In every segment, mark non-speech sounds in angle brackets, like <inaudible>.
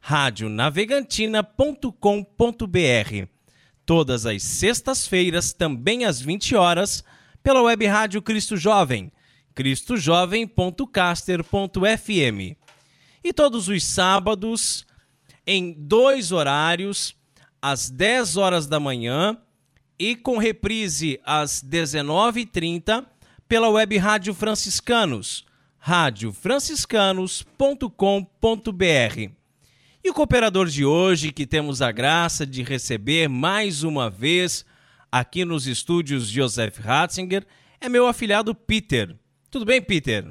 radionavegantina.com.br. Todas as sextas-feiras, também às 20 horas, pela web rádio Cristo Jovem, cristojovem.caster.fm. E todos os sábados, em dois horários, às 10 horas da manhã e com reprise às 19h30, pela web rádio Franciscanos, radiofranciscanos.com.br. E o cooperador de hoje, que temos a graça de receber mais uma vez aqui nos estúdios Joseph Ratzinger, é meu afilhado Peter. Tudo bem, Peter?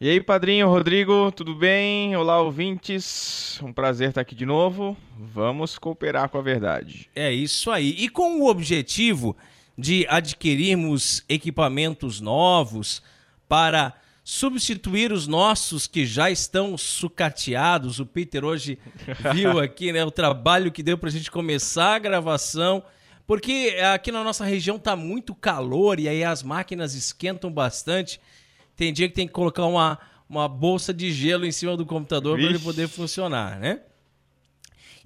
E aí, padrinho Rodrigo, tudo bem? Olá, ouvintes. Um prazer estar aqui de novo. Vamos cooperar com a verdade. É isso aí. E com o objetivo de adquirirmos equipamentos novos para substituir os nossos que já estão sucateados. O Peter hoje <laughs> viu aqui né, o trabalho que deu para a gente começar a gravação, porque aqui na nossa região está muito calor e aí as máquinas esquentam bastante. Tem dia que tem que colocar uma, uma bolsa de gelo em cima do computador para ele poder funcionar, né?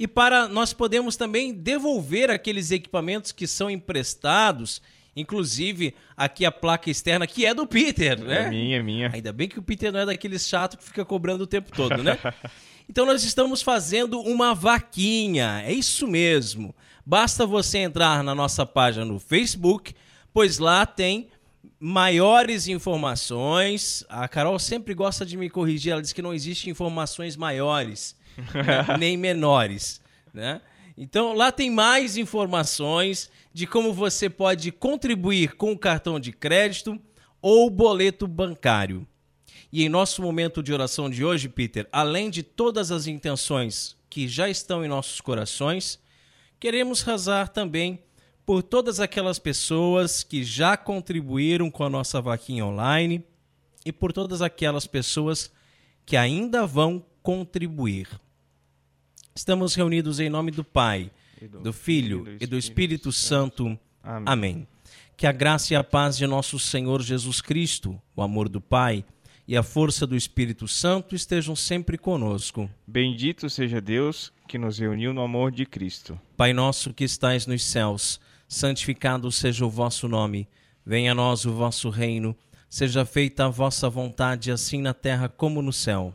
E para nós podemos também devolver aqueles equipamentos que são emprestados Inclusive, aqui a placa externa, que é do Peter, né? É minha, é minha. Ainda bem que o Peter não é daqueles chato que fica cobrando o tempo todo, né? <laughs> então nós estamos fazendo uma vaquinha, é isso mesmo. Basta você entrar na nossa página no Facebook, pois lá tem maiores informações. A Carol sempre gosta de me corrigir, ela diz que não existe informações maiores, <laughs> nem menores, né? Então lá tem mais informações de como você pode contribuir com o cartão de crédito ou boleto bancário. E em nosso momento de oração de hoje, Peter, além de todas as intenções que já estão em nossos corações, queremos rezar também por todas aquelas pessoas que já contribuíram com a nossa vaquinha online e por todas aquelas pessoas que ainda vão contribuir. Estamos reunidos em nome do Pai do Filho e do Espírito Santo. Amém. Que a graça e a paz de nosso Senhor Jesus Cristo, o amor do Pai e a força do Espírito Santo estejam sempre conosco. Bendito seja Deus que nos reuniu no amor de Cristo. Pai nosso que estais nos céus, santificado seja o vosso nome. Venha a nós o vosso reino. Seja feita a vossa vontade, assim na terra como no céu.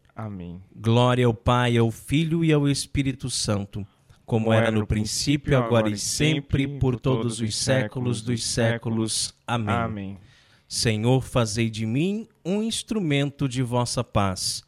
Amém. Glória ao Pai, ao Filho e ao Espírito Santo, como, como era no princípio, agora e sempre, por todos os séculos dos séculos. Amém. Amém. Senhor, fazei de mim um instrumento de vossa paz.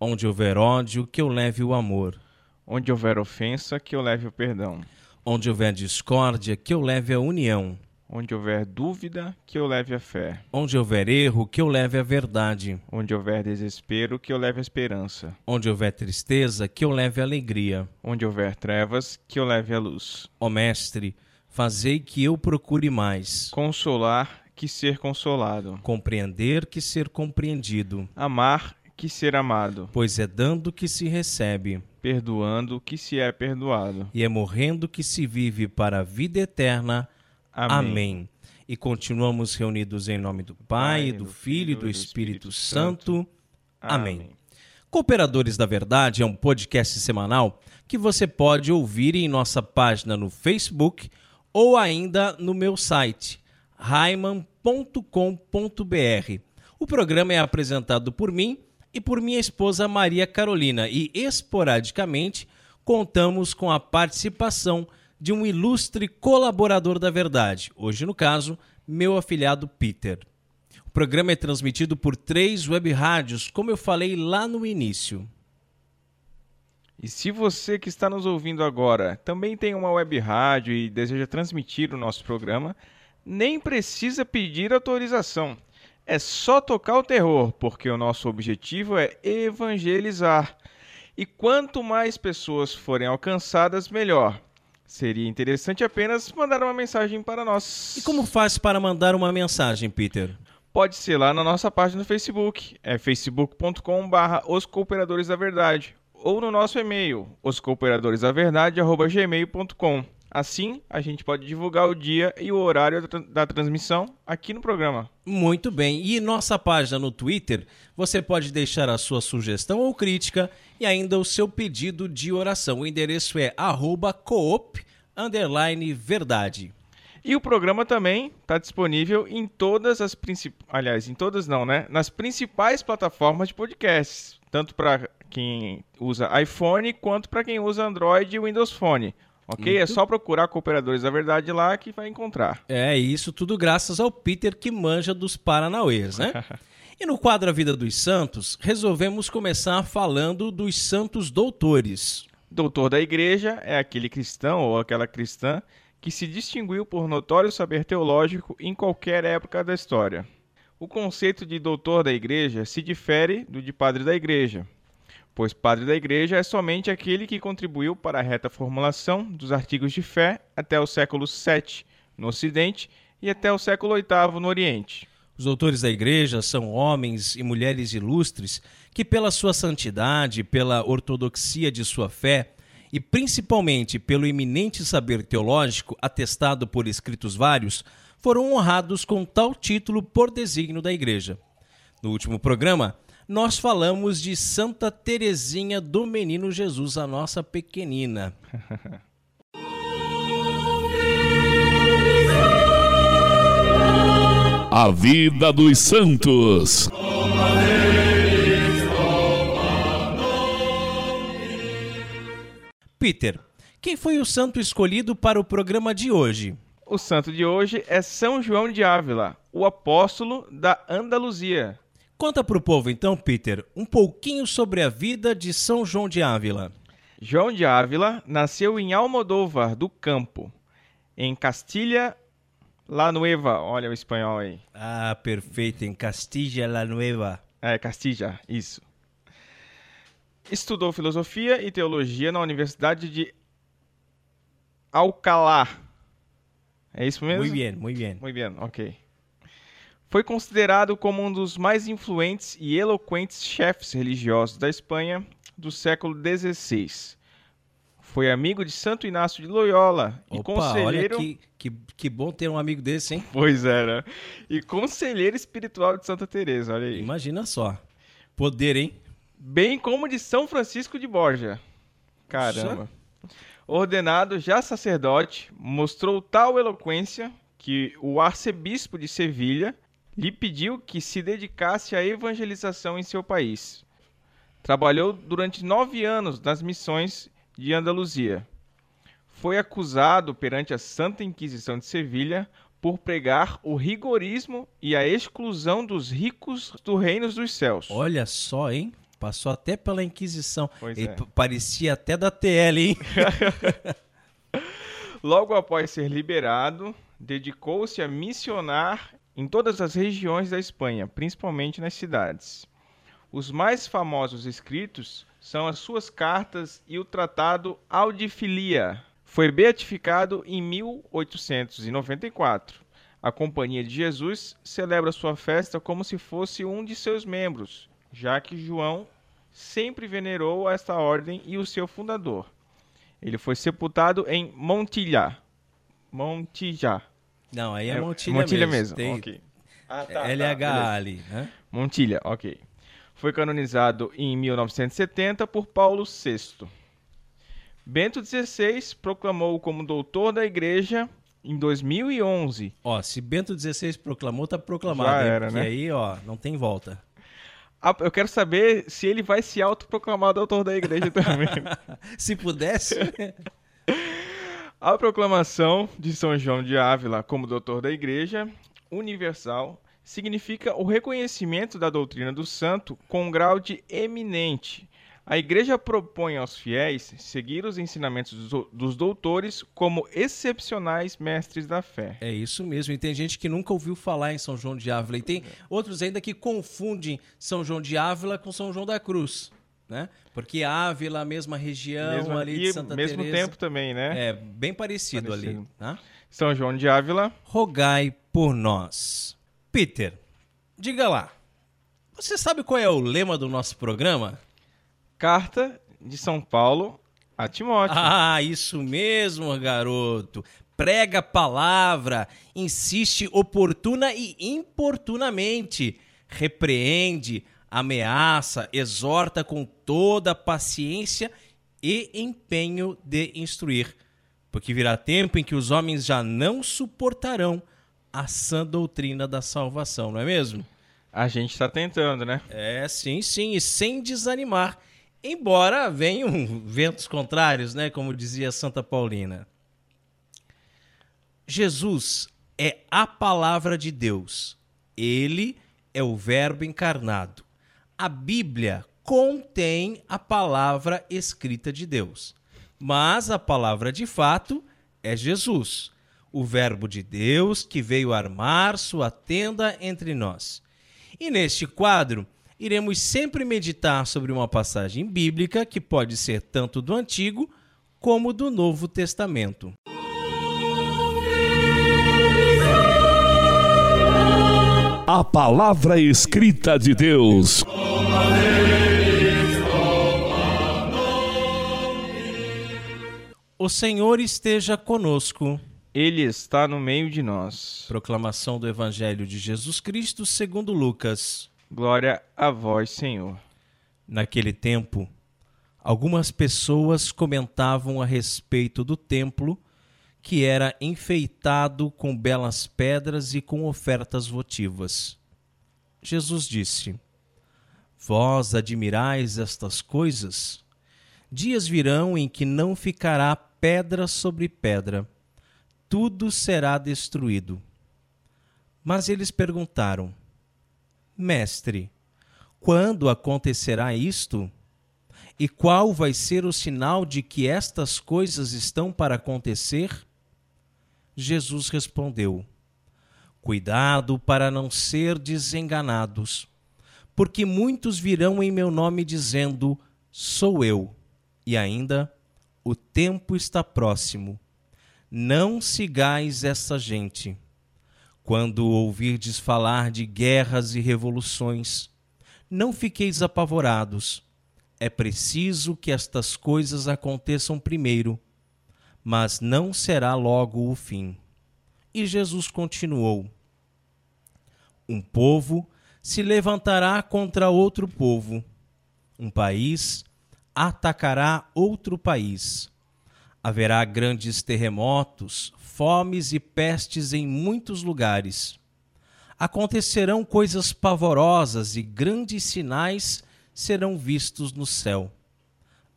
Onde houver ódio, que eu leve o amor. Onde houver ofensa, que eu leve o perdão. Onde houver discórdia, que eu leve a união. Onde houver dúvida, que eu leve a fé. Onde houver erro, que eu leve a verdade. Onde houver desespero, que eu leve a esperança. Onde houver tristeza, que eu leve a alegria. Onde houver trevas, que eu leve a luz. Ó Mestre, fazei que eu procure mais. Consolar que ser consolado. Compreender que ser compreendido. Amar que ser amado, pois é dando que se recebe, perdoando que se é perdoado. e é morrendo que se vive para a vida eterna. Amém. E continuamos reunidos em nome do Pai, do Filho e do Espírito Santo. Amém. Cooperadores da Verdade é um podcast semanal que você pode ouvir em nossa página no Facebook ou ainda no meu site raiman.com.br. O programa é apresentado por mim e por minha esposa Maria Carolina e esporadicamente contamos com a participação de um ilustre colaborador da Verdade, hoje no caso, meu afilhado Peter. O programa é transmitido por três web rádios, como eu falei lá no início. E se você que está nos ouvindo agora também tem uma web rádio e deseja transmitir o nosso programa, nem precisa pedir autorização. É só tocar o terror, porque o nosso objetivo é evangelizar. E quanto mais pessoas forem alcançadas, melhor. Seria interessante apenas mandar uma mensagem para nós. E como faz para mandar uma mensagem, Peter? Pode ser lá na nossa página no Facebook, é facebook.com/barra Os Cooperadores da Verdade, ou no nosso e-mail, oscooperadoresdaverdade@gmail.com. Assim, a gente pode divulgar o dia e o horário da, transmissão aqui no programa. Muito bem. E nossa página no Twitter, você pode deixar a sua sugestão ou crítica e ainda o seu pedido de oração. O endereço é coop verdade. E o programa também está disponível em todas as principais, aliás, em todas não, né? Nas principais plataformas de podcasts, tanto para quem usa iPhone quanto para quem usa Android e Windows Phone. Ok? Muito... É só procurar Cooperadores da Verdade lá que vai encontrar. É, isso tudo graças ao Peter que manja dos Paranauês, né? <laughs> e no quadro A Vida dos Santos, resolvemos começar falando dos santos doutores. Doutor da igreja é aquele cristão ou aquela cristã que se distinguiu por notório saber teológico em qualquer época da história. O conceito de doutor da igreja se difere do de padre da igreja pois padre da Igreja é somente aquele que contribuiu para a reta formulação dos artigos de fé até o século VII no Ocidente e até o século VIII no Oriente. Os doutores da Igreja são homens e mulheres ilustres que, pela sua santidade, pela ortodoxia de sua fé e principalmente pelo eminente saber teológico atestado por escritos vários, foram honrados com tal título por desígnio da Igreja. No último programa, nós falamos de Santa Teresinha do Menino Jesus, a nossa pequenina. A vida dos santos. Peter, quem foi o santo escolhido para o programa de hoje? O santo de hoje é São João de Ávila, o apóstolo da Andaluzia. Conta para o povo então, Peter, um pouquinho sobre a vida de São João de Ávila. João de Ávila nasceu em Almodóvar do Campo, em Castilha La Nueva. Olha o espanhol aí. Ah, perfeito, em Castilha La Nueva. É, Castilha, isso. Estudou filosofia e teologia na Universidade de Alcalá. É isso mesmo? Muito bem, muito bem. Muito bem, ok. Foi considerado como um dos mais influentes e eloquentes chefes religiosos da Espanha do século XVI. Foi amigo de Santo Inácio de Loyola Opa, e conselheiro. Olha que, que, que, bom ter um amigo desse, hein? Pois era. E conselheiro espiritual de Santa Teresa, olha aí. Imagina só. Poder, hein? Bem como de São Francisco de Borja. Caramba. Ordenado já sacerdote, mostrou tal eloquência que o arcebispo de Sevilha lhe pediu que se dedicasse à evangelização em seu país. Trabalhou durante nove anos nas missões de Andaluzia. Foi acusado perante a Santa Inquisição de Sevilha por pregar o rigorismo e a exclusão dos ricos do reino dos céus. Olha só, hein? Passou até pela Inquisição. Pois é. Parecia até da TL, hein? <laughs> Logo após ser liberado, dedicou-se a missionar em todas as regiões da Espanha, principalmente nas cidades. Os mais famosos escritos são as suas cartas e o Tratado Audifilia. Foi beatificado em 1894. A Companhia de Jesus celebra sua festa como se fosse um de seus membros, já que João sempre venerou esta ordem e o seu fundador. Ele foi sepultado em Montilhá. Montilhá. Não, aí é, é Montilha, Montilha mesmo. mesmo. Tem... Ah, tá, LH tá, ali. Né? Montilha, ok. Foi canonizado em 1970 por Paulo VI. Bento XVI proclamou como doutor da igreja em 2011. Ó, se Bento XVI proclamou, tá proclamado. Já era, né? aí, ó, não tem volta. Ah, eu quero saber se ele vai se autoproclamar doutor da igreja também. <laughs> se pudesse. <laughs> A proclamação de São João de Ávila como doutor da igreja universal significa o reconhecimento da doutrina do santo com um grau de eminente. A igreja propõe aos fiéis seguir os ensinamentos dos doutores como excepcionais mestres da fé. É isso mesmo. E tem gente que nunca ouviu falar em São João de Ávila. E tem outros ainda que confundem São João de Ávila com São João da Cruz. Né? Porque Ávila, a mesma região mesmo, ali de Santa mesmo Teresa, tempo também, né? É, bem parecido, parecido. ali. Tá? São João de Ávila. Rogai por nós. Peter, diga lá. Você sabe qual é o lema do nosso programa? Carta de São Paulo a Timóteo. Ah, isso mesmo, garoto. Prega a palavra, insiste oportuna e importunamente, repreende, ameaça, exorta com toda a paciência e empenho de instruir, porque virá tempo em que os homens já não suportarão a sã doutrina da salvação, não é mesmo? A gente está tentando, né? É, sim, sim, e sem desanimar, embora venham ventos contrários, né? Como dizia Santa Paulina. Jesus é a palavra de Deus. Ele é o Verbo encarnado. A Bíblia contém a palavra escrita de Deus, mas a palavra de fato é Jesus o Verbo de Deus que veio armar sua tenda entre nós. E neste quadro, iremos sempre meditar sobre uma passagem bíblica que pode ser tanto do Antigo como do Novo Testamento. A palavra escrita de Deus. O Senhor esteja conosco. Ele está no meio de nós. Proclamação do Evangelho de Jesus Cristo segundo Lucas. Glória a vós, Senhor. Naquele tempo, algumas pessoas comentavam a respeito do templo que era enfeitado com belas pedras e com ofertas votivas. Jesus disse: Vós admirais estas coisas? Dias virão em que não ficará pedra sobre pedra tudo será destruído. Mas eles perguntaram: Mestre, quando acontecerá isto? E qual vai ser o sinal de que estas coisas estão para acontecer? Jesus respondeu: Cuidado para não ser desenganados, porque muitos virão em meu nome dizendo: Sou eu, e ainda o tempo está próximo. Não sigais essa gente. Quando ouvirdes falar de guerras e revoluções, não fiqueis apavorados. É preciso que estas coisas aconteçam primeiro, mas não será logo o fim. E Jesus continuou: Um povo se levantará contra outro povo, um país atacará outro país Haverá grandes terremotos, fomes e pestes em muitos lugares. Acontecerão coisas pavorosas e grandes sinais serão vistos no céu.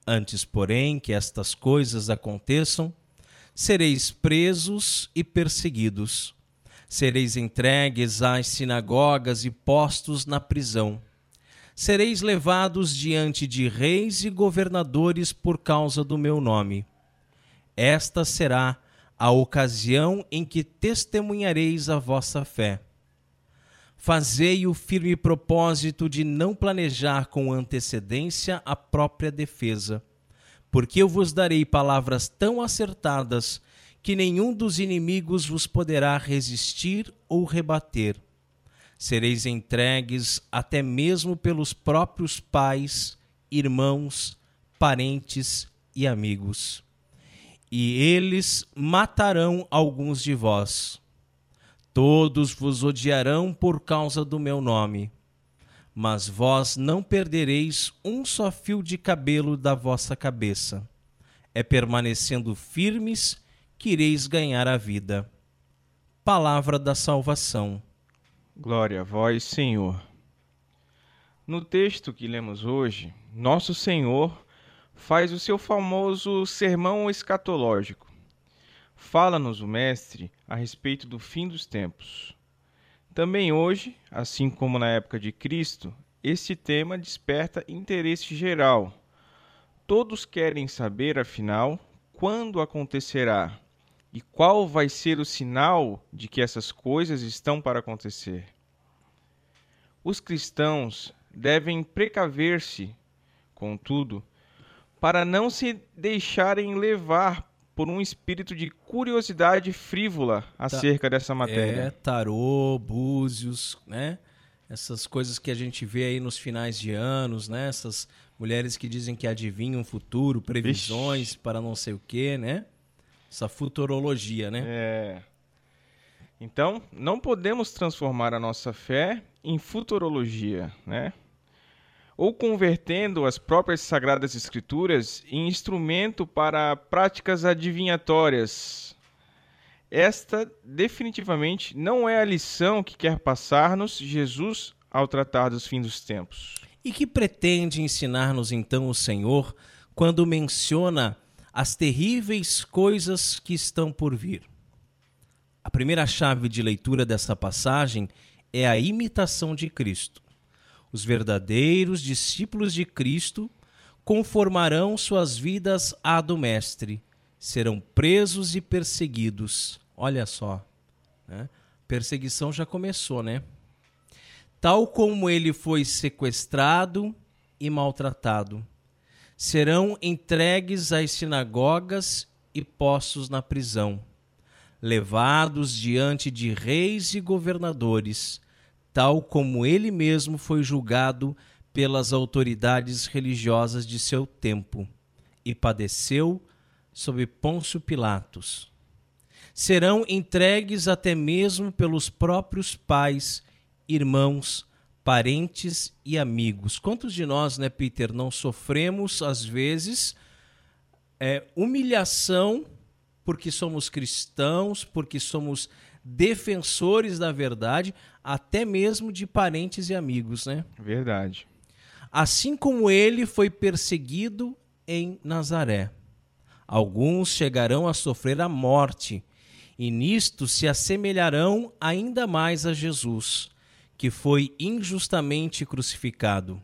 Antes, porém, que estas coisas aconteçam, sereis presos e perseguidos. Sereis entregues às sinagogas e postos na prisão. Sereis levados diante de reis e governadores por causa do meu nome esta será a ocasião em que testemunhareis a vossa fé. Fazei o firme propósito de não planejar com antecedência a própria defesa, porque eu vos darei palavras tão acertadas que nenhum dos inimigos vos poderá resistir ou rebater. Sereis entregues até mesmo pelos próprios pais, irmãos, parentes e amigos. E eles matarão alguns de vós. Todos vos odiarão por causa do meu nome. Mas vós não perdereis um só fio de cabelo da vossa cabeça. É permanecendo firmes que ireis ganhar a vida. Palavra da salvação. Glória a vós, Senhor. No texto que lemos hoje, Nosso Senhor faz o seu famoso sermão escatológico. Fala-nos o Mestre a respeito do fim dos tempos. Também hoje, assim como na época de Cristo, este tema desperta interesse geral. Todos querem saber, afinal, quando acontecerá e qual vai ser o sinal de que essas coisas estão para acontecer? Os cristãos devem precaver-se, contudo, para não se deixarem levar por um espírito de curiosidade frívola acerca tá, dessa matéria. É, tarô, búzios, né? Essas coisas que a gente vê aí nos finais de anos, né? Essas mulheres que dizem que adivinham o futuro, previsões Vixe. para não sei o quê, né? Essa futurologia, né? É. Então, não podemos transformar a nossa fé em futurologia, né? Ou convertendo as próprias sagradas escrituras em instrumento para práticas adivinhatórias. Esta definitivamente não é a lição que quer passar-nos Jesus ao tratar dos fins dos tempos. E que pretende ensinar-nos então o Senhor quando menciona as terríveis coisas que estão por vir. A primeira chave de leitura dessa passagem é a imitação de Cristo. Os verdadeiros discípulos de Cristo conformarão suas vidas à do Mestre, serão presos e perseguidos. Olha só, né? perseguição já começou, né? Tal como ele foi sequestrado e maltratado serão entregues às sinagogas e postos na prisão, levados diante de reis e governadores, tal como ele mesmo foi julgado pelas autoridades religiosas de seu tempo, e padeceu sob Pôncio Pilatos. Serão entregues até mesmo pelos próprios pais, irmãos, parentes e amigos. Quantos de nós, né, Peter, não sofremos às vezes é, humilhação porque somos cristãos, porque somos defensores da verdade, até mesmo de parentes e amigos, né? Verdade. Assim como ele foi perseguido em Nazaré. Alguns chegarão a sofrer a morte, e nisto se assemelharão ainda mais a Jesus que foi injustamente crucificado.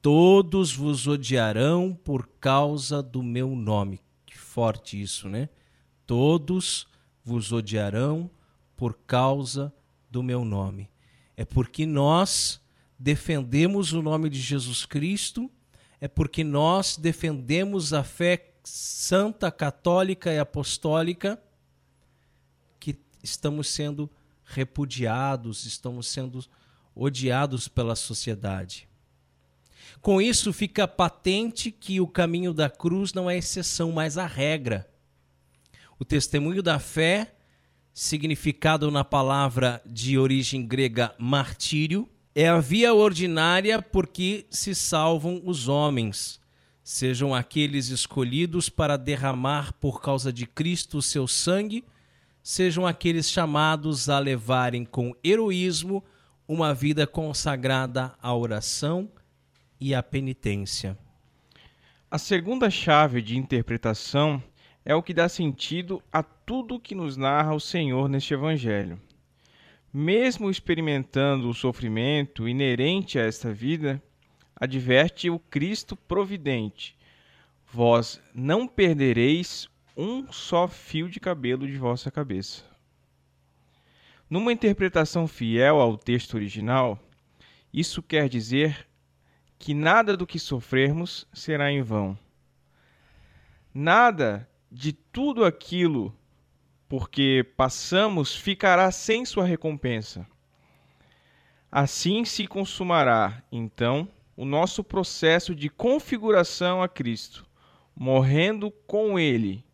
Todos vos odiarão por causa do meu nome. Que forte isso, né? Todos vos odiarão por causa do meu nome. É porque nós defendemos o nome de Jesus Cristo, é porque nós defendemos a fé santa, católica e apostólica que estamos sendo repudiados, estamos sendo odiados pela sociedade. Com isso, fica patente que o caminho da cruz não é exceção, mas a regra. O testemunho da fé, significado na palavra de origem grega martírio, é a via ordinária por que se salvam os homens, sejam aqueles escolhidos para derramar por causa de Cristo o seu sangue sejam aqueles chamados a levarem com heroísmo uma vida consagrada à oração e à penitência. A segunda chave de interpretação é o que dá sentido a tudo que nos narra o Senhor neste Evangelho. Mesmo experimentando o sofrimento inerente a esta vida, adverte o Cristo providente: Vós não perdereis um só fio de cabelo de vossa cabeça. Numa interpretação fiel ao texto original, isso quer dizer que nada do que sofrermos será em vão. Nada de tudo aquilo porque passamos ficará sem sua recompensa. Assim se consumará, então, o nosso processo de configuração a Cristo, morrendo com Ele.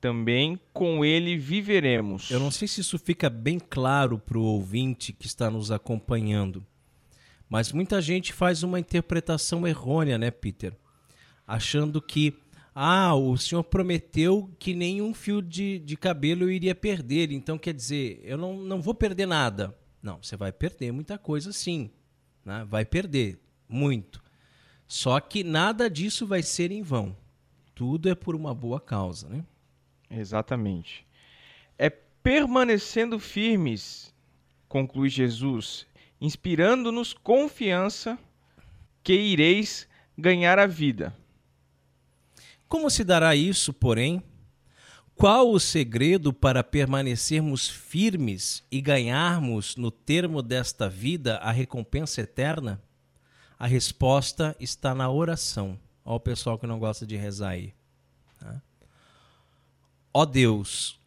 Também com Ele viveremos. Eu não sei se isso fica bem claro para o ouvinte que está nos acompanhando, mas muita gente faz uma interpretação errônea, né, Peter? Achando que ah, o senhor prometeu que nenhum fio de, de cabelo eu iria perder, então quer dizer, eu não, não vou perder nada. Não, você vai perder muita coisa sim. Né? Vai perder muito. Só que nada disso vai ser em vão. Tudo é por uma boa causa, né? Exatamente. É permanecendo firmes, conclui Jesus, inspirando-nos confiança que ireis ganhar a vida. Como se dará isso, porém? Qual o segredo para permanecermos firmes e ganharmos no termo desta vida a recompensa eterna? A resposta está na oração. Olha o pessoal que não gosta de rezar aí. Tá? Ó Deus,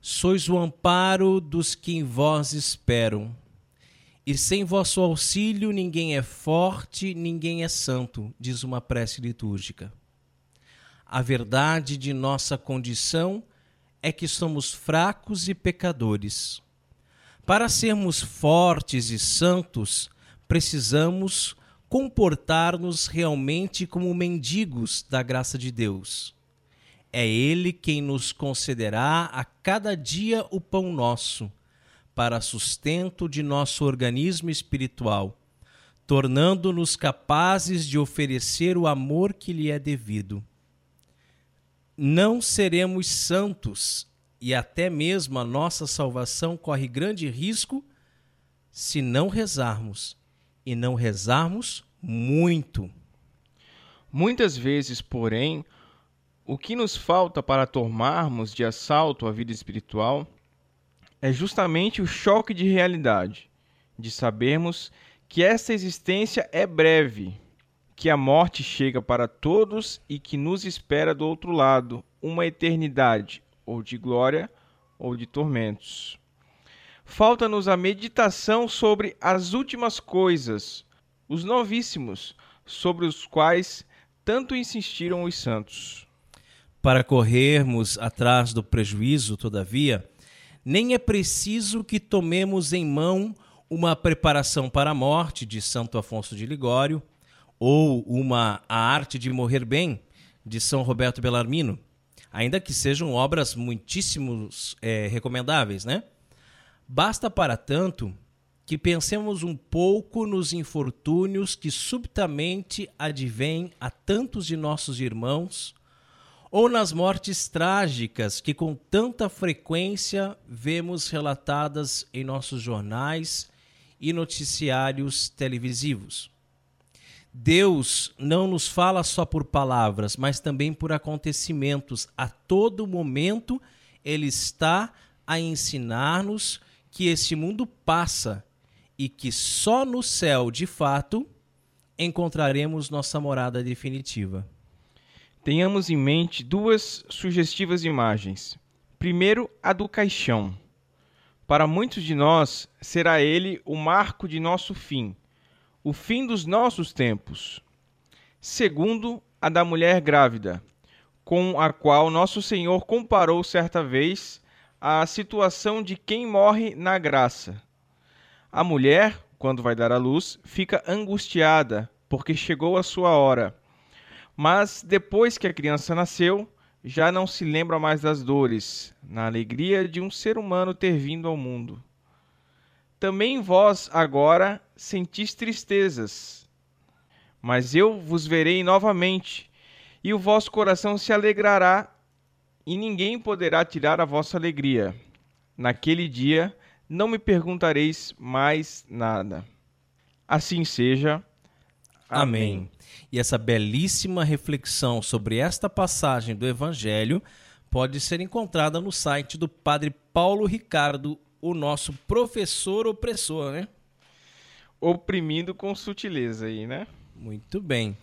sois o amparo dos que em vós esperam. E sem vosso auxílio ninguém é forte, ninguém é santo, diz uma prece litúrgica. A verdade de nossa condição é que somos fracos e pecadores. Para sermos fortes e santos, precisamos comportar-nos realmente como mendigos da graça de Deus. É Ele quem nos concederá a cada dia o pão nosso, para sustento de nosso organismo espiritual, tornando-nos capazes de oferecer o amor que lhe é devido não seremos santos e até mesmo a nossa salvação corre grande risco se não rezarmos e não rezarmos muito. Muitas vezes, porém, o que nos falta para tomarmos de assalto a vida espiritual é justamente o choque de realidade, de sabermos que esta existência é breve que a morte chega para todos e que nos espera do outro lado uma eternidade, ou de glória ou de tormentos. Falta-nos a meditação sobre as últimas coisas, os novíssimos, sobre os quais tanto insistiram os santos. Para corrermos atrás do prejuízo, todavia, nem é preciso que tomemos em mão uma preparação para a morte de Santo Afonso de Ligório, ou uma A Arte de Morrer Bem, de São Roberto Bellarmino, ainda que sejam obras muitíssimos é, recomendáveis, né? Basta para tanto que pensemos um pouco nos infortúnios que subitamente advêm a tantos de nossos irmãos, ou nas mortes trágicas que com tanta frequência vemos relatadas em nossos jornais e noticiários televisivos. Deus não nos fala só por palavras, mas também por acontecimentos. A todo momento, Ele está a ensinar-nos que esse mundo passa e que só no céu, de fato, encontraremos nossa morada definitiva. Tenhamos em mente duas sugestivas imagens. Primeiro, a do caixão. Para muitos de nós, será ele o marco de nosso fim o fim dos nossos tempos. Segundo, a da mulher grávida, com a qual nosso Senhor comparou certa vez a situação de quem morre na graça. A mulher, quando vai dar à luz, fica angustiada, porque chegou a sua hora. Mas depois que a criança nasceu, já não se lembra mais das dores, na alegria de um ser humano ter vindo ao mundo. Também vós agora sentis tristezas, mas eu vos verei novamente, e o vosso coração se alegrará, e ninguém poderá tirar a vossa alegria. Naquele dia não me perguntareis mais nada. Assim seja. Amém. Amém. E essa belíssima reflexão sobre esta passagem do Evangelho pode ser encontrada no site do Padre Paulo Ricardo o nosso professor opressor, né? Oprimindo com sutileza aí, né? Muito bem.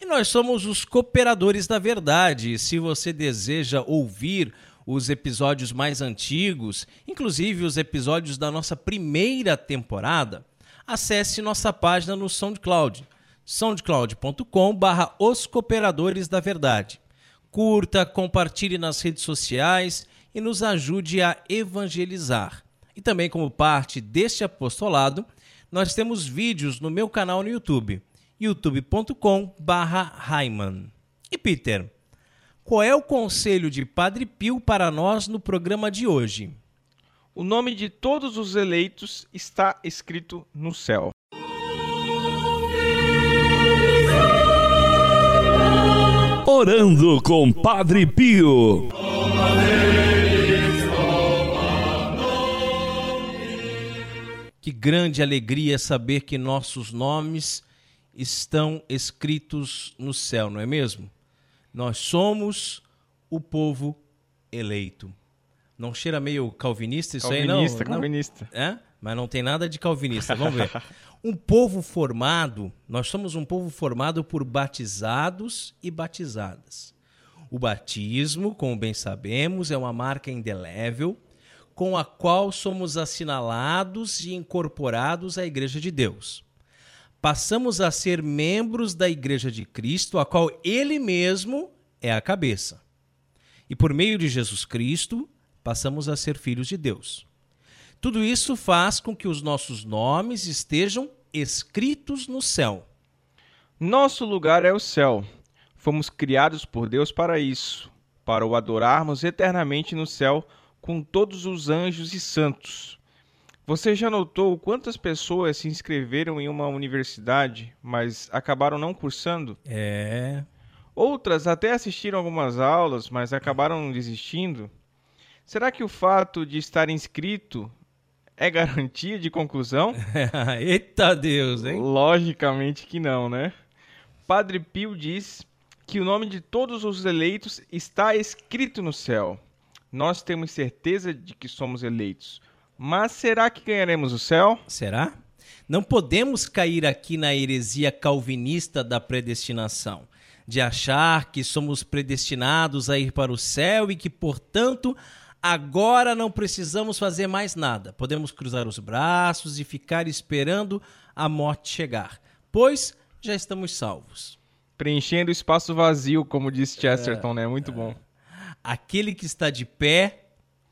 E nós somos os cooperadores da verdade. Se você deseja ouvir os episódios mais antigos, inclusive os episódios da nossa primeira temporada, acesse nossa página no SoundCloud, soundcloud.com barra Os Cooperadores da Verdade. Curta, compartilhe nas redes sociais e nos ajude a evangelizar. E também como parte deste apostolado, nós temos vídeos no meu canal no YouTube, youtube.com barra E Peter, qual é o conselho de Padre Pio para nós no programa de hoje? O nome de todos os eleitos está escrito no céu. Orando com Padre Pio. Que grande alegria saber que nossos nomes estão escritos no céu, não é mesmo? Nós somos o povo eleito. Não cheira meio calvinista isso calvinista, aí, não? Calvinista, calvinista. É? Mas não tem nada de calvinista. Vamos ver. <laughs> Um povo formado, nós somos um povo formado por batizados e batizadas. O batismo, como bem sabemos, é uma marca indelével com a qual somos assinalados e incorporados à Igreja de Deus passamos a ser membros da Igreja de Cristo, a qual Ele mesmo é a cabeça. E por meio de Jesus Cristo, passamos a ser filhos de Deus. Tudo isso faz com que os nossos nomes estejam escritos no céu. Nosso lugar é o céu. Fomos criados por Deus para isso, para o adorarmos eternamente no céu com todos os anjos e santos. Você já notou quantas pessoas se inscreveram em uma universidade, mas acabaram não cursando? É. Outras até assistiram algumas aulas, mas acabaram desistindo. Será que o fato de estar inscrito é garantia de conclusão? <laughs> Eita Deus, hein? Logicamente que não, né? Padre Pio diz que o nome de todos os eleitos está escrito no céu. Nós temos certeza de que somos eleitos mas será que ganharemos o céu? Será? Não podemos cair aqui na heresia calvinista da predestinação, de achar que somos predestinados a ir para o céu e que, portanto, agora não precisamos fazer mais nada. Podemos cruzar os braços e ficar esperando a morte chegar, pois já estamos salvos. Preenchendo o espaço vazio, como disse Chesterton, é, né? Muito é. bom. Aquele que está de pé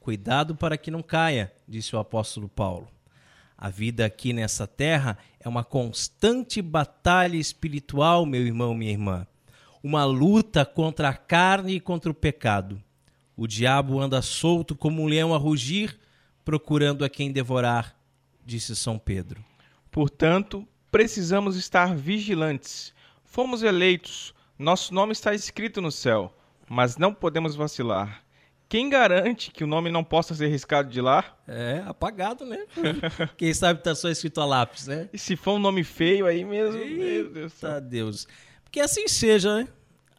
Cuidado para que não caia, disse o apóstolo Paulo. A vida aqui nessa terra é uma constante batalha espiritual, meu irmão, minha irmã. Uma luta contra a carne e contra o pecado. O diabo anda solto como um leão a rugir, procurando a quem devorar, disse São Pedro. Portanto, precisamos estar vigilantes. Fomos eleitos, nosso nome está escrito no céu, mas não podemos vacilar. Quem garante que o nome não possa ser riscado de lá? É, apagado, né? <laughs> Quem sabe tá só escrito a lápis, né? E se for um nome feio aí mesmo, meu Deus. Tá Deus. Que assim seja, né?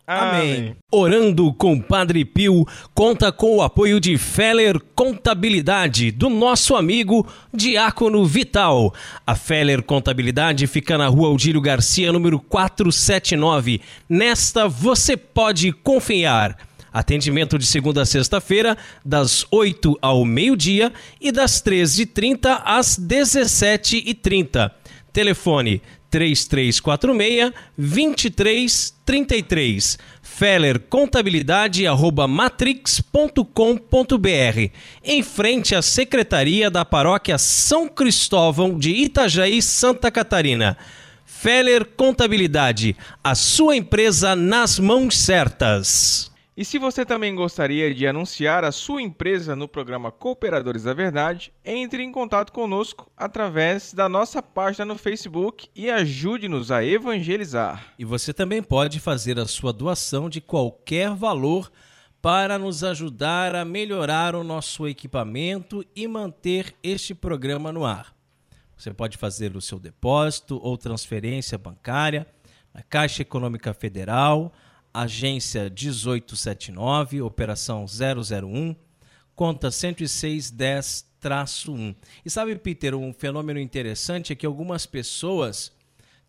Amém. Orando com Padre Pio conta com o apoio de Feller Contabilidade, do nosso amigo Diácono Vital. A Feller Contabilidade fica na rua Aldírio Garcia, número 479. Nesta você pode confiar. Atendimento de segunda a sexta-feira, das 8 ao meio-dia e das 13h30 às 17h30. Telefone 3346-2333. Feller Contabilidade arroba matrix.com.br. Em frente à Secretaria da Paróquia São Cristóvão de Itajaí, Santa Catarina. Feller Contabilidade, a sua empresa nas mãos certas. E se você também gostaria de anunciar a sua empresa no programa Cooperadores da Verdade, entre em contato conosco através da nossa página no Facebook e ajude-nos a evangelizar. E você também pode fazer a sua doação de qualquer valor para nos ajudar a melhorar o nosso equipamento e manter este programa no ar. Você pode fazer o seu depósito ou transferência bancária na Caixa Econômica Federal agência 1879, operação 001, conta 10610-1. E sabe, Peter, um fenômeno interessante é que algumas pessoas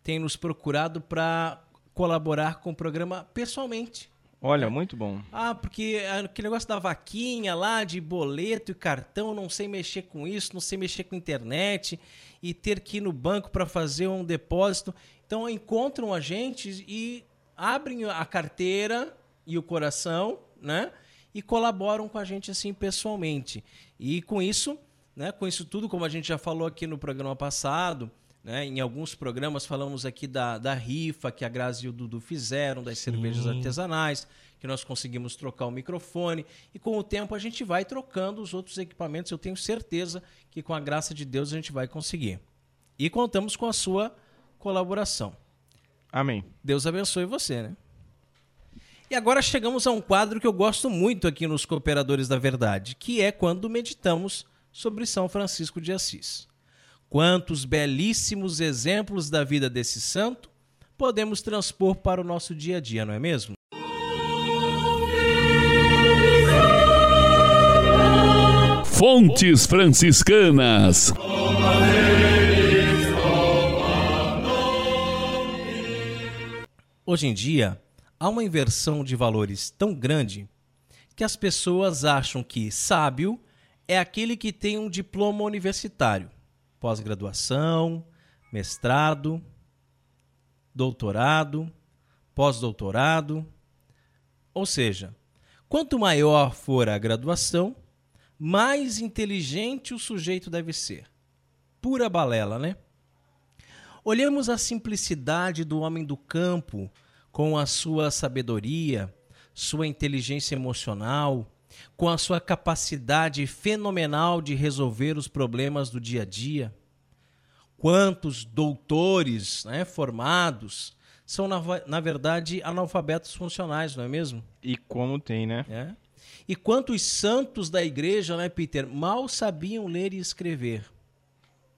têm nos procurado para colaborar com o programa pessoalmente. Olha, muito bom. Ah, porque aquele negócio da vaquinha lá, de boleto e cartão, não sei mexer com isso, não sei mexer com internet e ter que ir no banco para fazer um depósito. Então encontram a gente e abrem a carteira e o coração, né? E colaboram com a gente assim pessoalmente. E com isso, né, com isso tudo, como a gente já falou aqui no programa passado, né? Em alguns programas falamos aqui da, da rifa que a Grazi e o Dudu fizeram, das Sim. cervejas artesanais, que nós conseguimos trocar o microfone. E com o tempo a gente vai trocando os outros equipamentos. Eu tenho certeza que com a graça de Deus a gente vai conseguir. E contamos com a sua colaboração. Amém. Deus abençoe você, né? E agora chegamos a um quadro que eu gosto muito aqui nos Cooperadores da Verdade, que é quando meditamos sobre São Francisco de Assis. Quantos belíssimos exemplos da vida desse santo podemos transpor para o nosso dia a dia, não é mesmo? Fontes Franciscanas. Hoje em dia, há uma inversão de valores tão grande que as pessoas acham que sábio é aquele que tem um diploma universitário pós-graduação, mestrado, doutorado, pós-doutorado. Ou seja, quanto maior for a graduação, mais inteligente o sujeito deve ser. Pura balela, né? Olhamos a simplicidade do homem do campo com a sua sabedoria, sua inteligência emocional, com a sua capacidade fenomenal de resolver os problemas do dia a dia. Quantos doutores né, formados são, na, na verdade, analfabetos funcionais, não é mesmo? E como tem, né? É. E quantos santos da igreja, né, Peter, mal sabiam ler e escrever.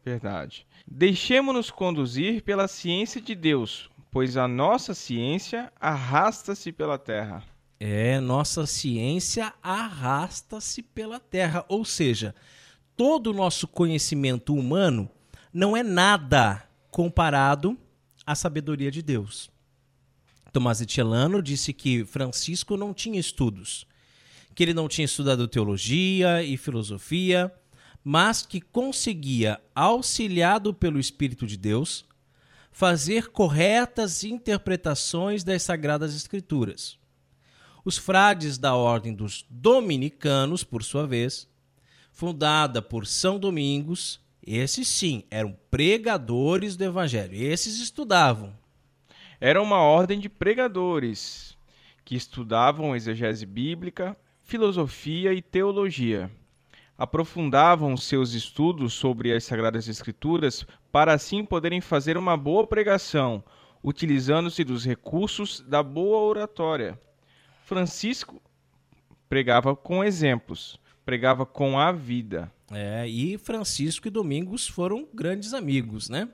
Verdade. Deixemos-nos conduzir pela ciência de Deus, pois a nossa ciência arrasta-se pela terra. É, nossa ciência arrasta-se pela terra, ou seja, todo o nosso conhecimento humano não é nada comparado à sabedoria de Deus. Tomás de Celano disse que Francisco não tinha estudos, que ele não tinha estudado teologia e filosofia, mas que conseguia, auxiliado pelo Espírito de Deus, fazer corretas interpretações das Sagradas Escrituras. Os frades da Ordem dos Dominicanos, por sua vez, fundada por São Domingos, esses sim eram pregadores do Evangelho. Esses estudavam. Era uma ordem de pregadores que estudavam exegese bíblica, filosofia e teologia. Aprofundavam seus estudos sobre as Sagradas Escrituras para assim poderem fazer uma boa pregação, utilizando-se dos recursos da boa oratória. Francisco pregava com exemplos, pregava com a vida. É, e Francisco e Domingos foram grandes amigos, né?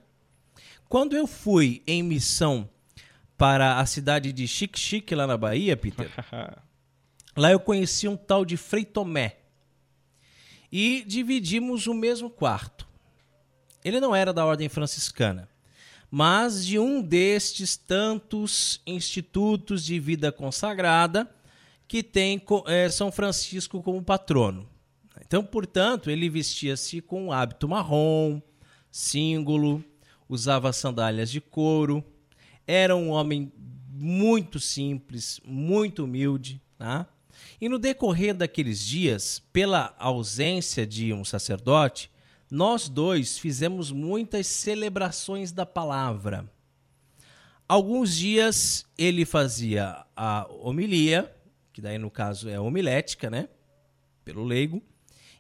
Quando eu fui em missão para a cidade de Xique-Xique, lá na Bahia, Peter, <laughs> lá eu conheci um tal de Frei Tomé. E dividimos o mesmo quarto. Ele não era da ordem franciscana, mas de um destes tantos institutos de vida consagrada que tem é, São Francisco como patrono. Então, portanto, ele vestia-se com um hábito marrom, símbolo, usava sandálias de couro, era um homem muito simples, muito humilde. Tá? E no decorrer daqueles dias, pela ausência de um sacerdote, nós dois fizemos muitas celebrações da palavra. Alguns dias ele fazia a homilia, que daí no caso é homilética, né? Pelo leigo,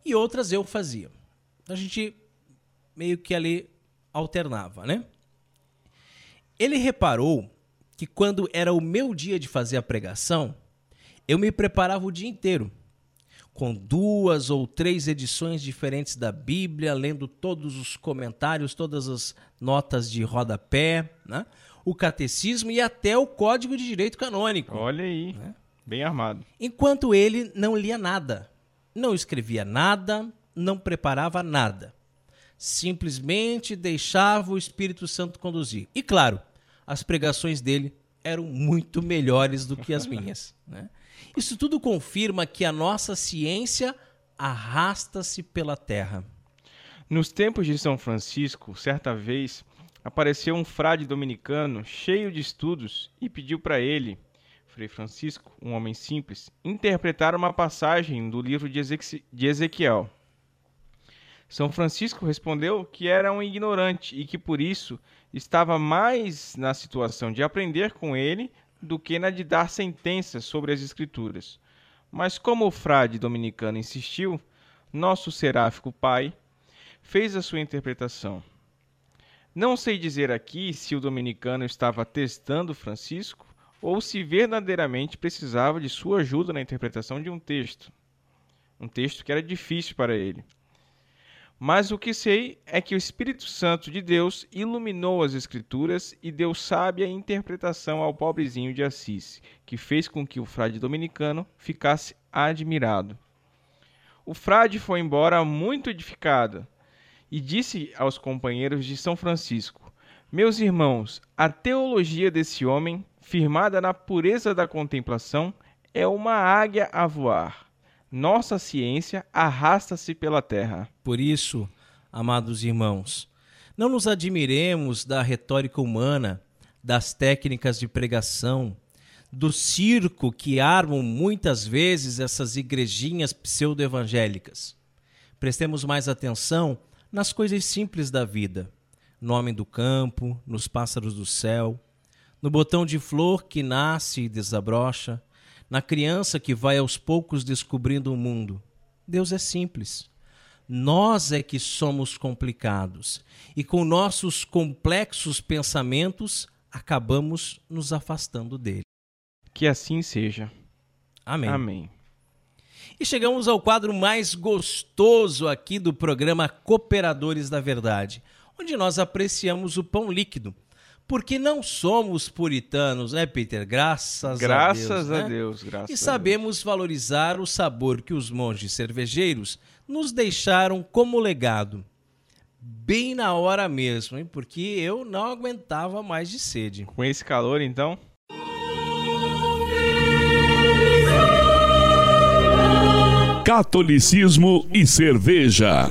e outras eu fazia. A gente meio que ali alternava, né? Ele reparou que quando era o meu dia de fazer a pregação, eu me preparava o dia inteiro com duas ou três edições diferentes da Bíblia, lendo todos os comentários, todas as notas de rodapé, né? o catecismo e até o Código de Direito Canônico. Olha aí, né? bem armado. Enquanto ele não lia nada, não escrevia nada, não preparava nada. Simplesmente deixava o Espírito Santo conduzir. E claro, as pregações dele eram muito melhores do que as minhas. <laughs> Né? Isso tudo confirma que a nossa ciência arrasta-se pela terra. Nos tempos de São Francisco, certa vez, apareceu um frade dominicano cheio de estudos e pediu para ele, Frei Francisco, um homem simples, interpretar uma passagem do livro de Ezequiel. São Francisco respondeu que era um ignorante e que por isso estava mais na situação de aprender com ele do que na de dar sentenças sobre as Escrituras. Mas como o frade dominicano insistiu, nosso seráfico pai fez a sua interpretação. Não sei dizer aqui se o dominicano estava testando Francisco ou se verdadeiramente precisava de sua ajuda na interpretação de um texto. Um texto que era difícil para ele. Mas o que sei é que o Espírito Santo de Deus iluminou as Escrituras e deu sábia interpretação ao pobrezinho de Assis, que fez com que o frade dominicano ficasse admirado. O frade foi embora muito edificado e disse aos companheiros de São Francisco: Meus irmãos, a teologia desse homem firmada na pureza da contemplação, é uma águia a voar. Nossa ciência arrasta-se pela terra. Por isso, amados irmãos, não nos admiremos da retórica humana, das técnicas de pregação, do circo que armam muitas vezes essas igrejinhas pseudo-evangélicas. Prestemos mais atenção nas coisas simples da vida, no homem do campo, nos pássaros do céu, no botão de flor que nasce e desabrocha, na criança que vai aos poucos descobrindo o mundo. Deus é simples. Nós é que somos complicados e com nossos complexos pensamentos acabamos nos afastando dele. Que assim seja. Amém. Amém. E chegamos ao quadro mais gostoso aqui do programa Cooperadores da Verdade, onde nós apreciamos o pão líquido porque não somos puritanos, né, Peter? Graças, graças a Deus. Graças a né? Deus, graças E sabemos Deus. valorizar o sabor que os monges cervejeiros nos deixaram como legado. Bem na hora mesmo, hein? Porque eu não aguentava mais de sede. Com esse calor, então? Catolicismo e cerveja.